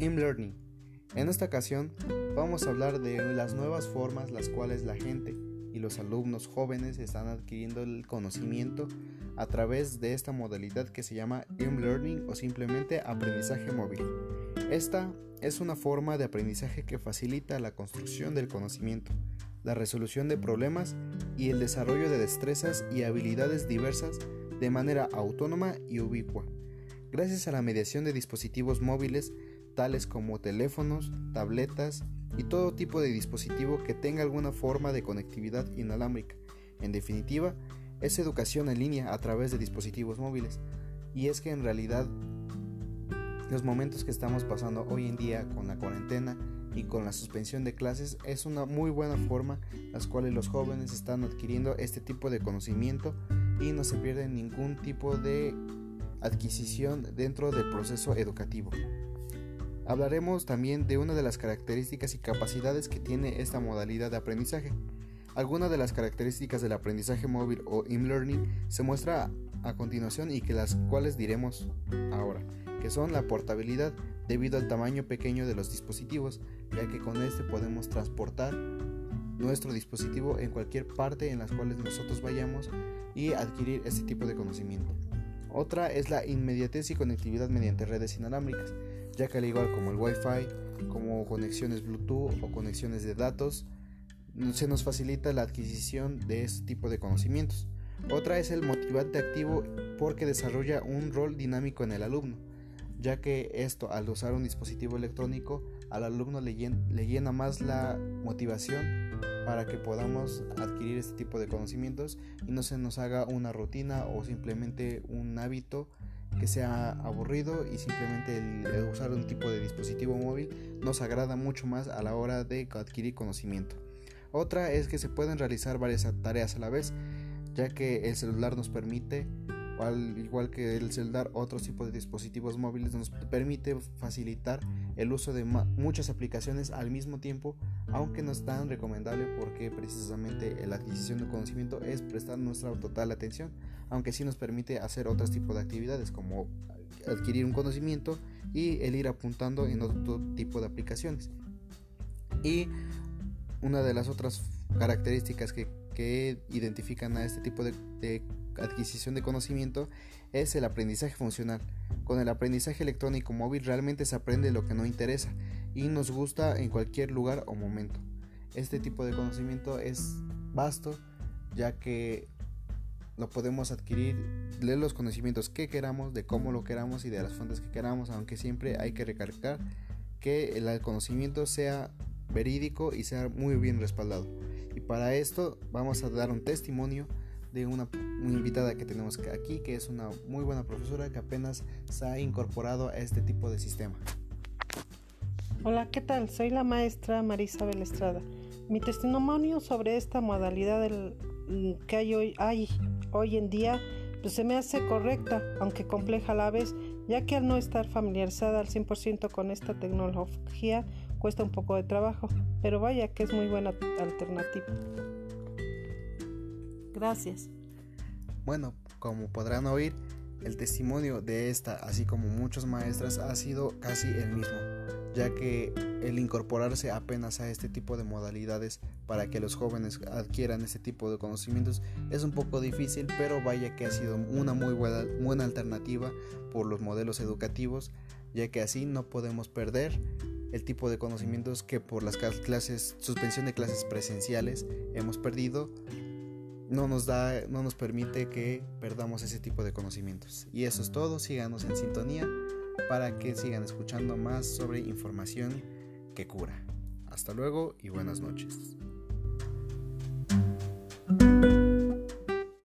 e-learning. En esta ocasión vamos a hablar de las nuevas formas las cuales la gente y los alumnos jóvenes están adquiriendo el conocimiento a través de esta modalidad que se llama e-learning o simplemente aprendizaje móvil. Esta es una forma de aprendizaje que facilita la construcción del conocimiento, la resolución de problemas y el desarrollo de destrezas y habilidades diversas de manera autónoma y ubicua, gracias a la mediación de dispositivos móviles tales como teléfonos, tabletas y todo tipo de dispositivo que tenga alguna forma de conectividad inalámbrica. En definitiva, es educación en línea a través de dispositivos móviles. Y es que en realidad los momentos que estamos pasando hoy en día con la cuarentena y con la suspensión de clases es una muy buena forma las cuales los jóvenes están adquiriendo este tipo de conocimiento y no se pierde ningún tipo de adquisición dentro del proceso educativo. Hablaremos también de una de las características y capacidades que tiene esta modalidad de aprendizaje. Algunas de las características del aprendizaje móvil o e-learning se muestra a continuación y que las cuales diremos ahora, que son la portabilidad debido al tamaño pequeño de los dispositivos, ya que con este podemos transportar nuestro dispositivo en cualquier parte en las cuales nosotros vayamos y adquirir este tipo de conocimiento. Otra es la inmediatez y conectividad mediante redes inalámbricas, ya que al igual como el Wi-Fi, como conexiones Bluetooth o conexiones de datos, se nos facilita la adquisición de este tipo de conocimientos. Otra es el motivante activo porque desarrolla un rol dinámico en el alumno, ya que esto al usar un dispositivo electrónico al alumno le, llena más la motivación para que podamos adquirir este tipo de conocimientos y no se nos haga una rutina o simplemente un hábito que sea aburrido y simplemente el usar un tipo de dispositivo móvil nos agrada mucho más a la hora de adquirir conocimiento. Otra es que se pueden realizar varias tareas a la vez, ya que el celular nos permite, al igual que el celular, otros tipos de dispositivos móviles nos permite facilitar el uso de muchas aplicaciones al mismo tiempo, aunque no es tan recomendable porque precisamente la adquisición de conocimiento es prestar nuestra total atención, aunque sí nos permite hacer otros tipos de actividades como adquirir un conocimiento y el ir apuntando en otro tipo de aplicaciones. Y una de las otras características que, identifican a este tipo de, de adquisición de conocimiento es el aprendizaje funcional. Con el aprendizaje electrónico móvil realmente se aprende lo que no interesa y nos gusta en cualquier lugar o momento. Este tipo de conocimiento es vasto ya que lo podemos adquirir de los conocimientos que queramos, de cómo lo queramos y de las fuentes que queramos, aunque siempre hay que recalcar que el conocimiento sea verídico y sea muy bien respaldado. Y para esto vamos a dar un testimonio de una, invitada que tenemos aquí, que es una muy buena profesora que apenas se ha incorporado a este tipo de sistema. Hola, ¿qué tal? Soy la maestra Marisabel Estrada. Mi testimonio sobre esta modalidad del, que hay hoy, hay hoy en día pues se me hace correcta, aunque compleja a la vez, ya que al no estar familiarizada al 100% con esta tecnología, cuesta un poco de trabajo, pero vaya que es muy buena alternativa. Gracias. Bueno, como podrán oír, el testimonio de esta, así como muchos maestras, ha sido casi el mismo, ya que el incorporarse apenas a este tipo de modalidades para que los jóvenes adquieran este tipo de conocimientos es un poco difícil, pero vaya que ha sido una muy buena, buena alternativa por los modelos educativos, ya que así no podemos perder el tipo de conocimientos que por las clases, suspensión de clases presenciales hemos perdido, no nos da, no nos permite que perdamos ese tipo de conocimientos. Y eso es todo, síganos en sintonía para que sigan escuchando más sobre información que cura. Hasta luego y buenas noches.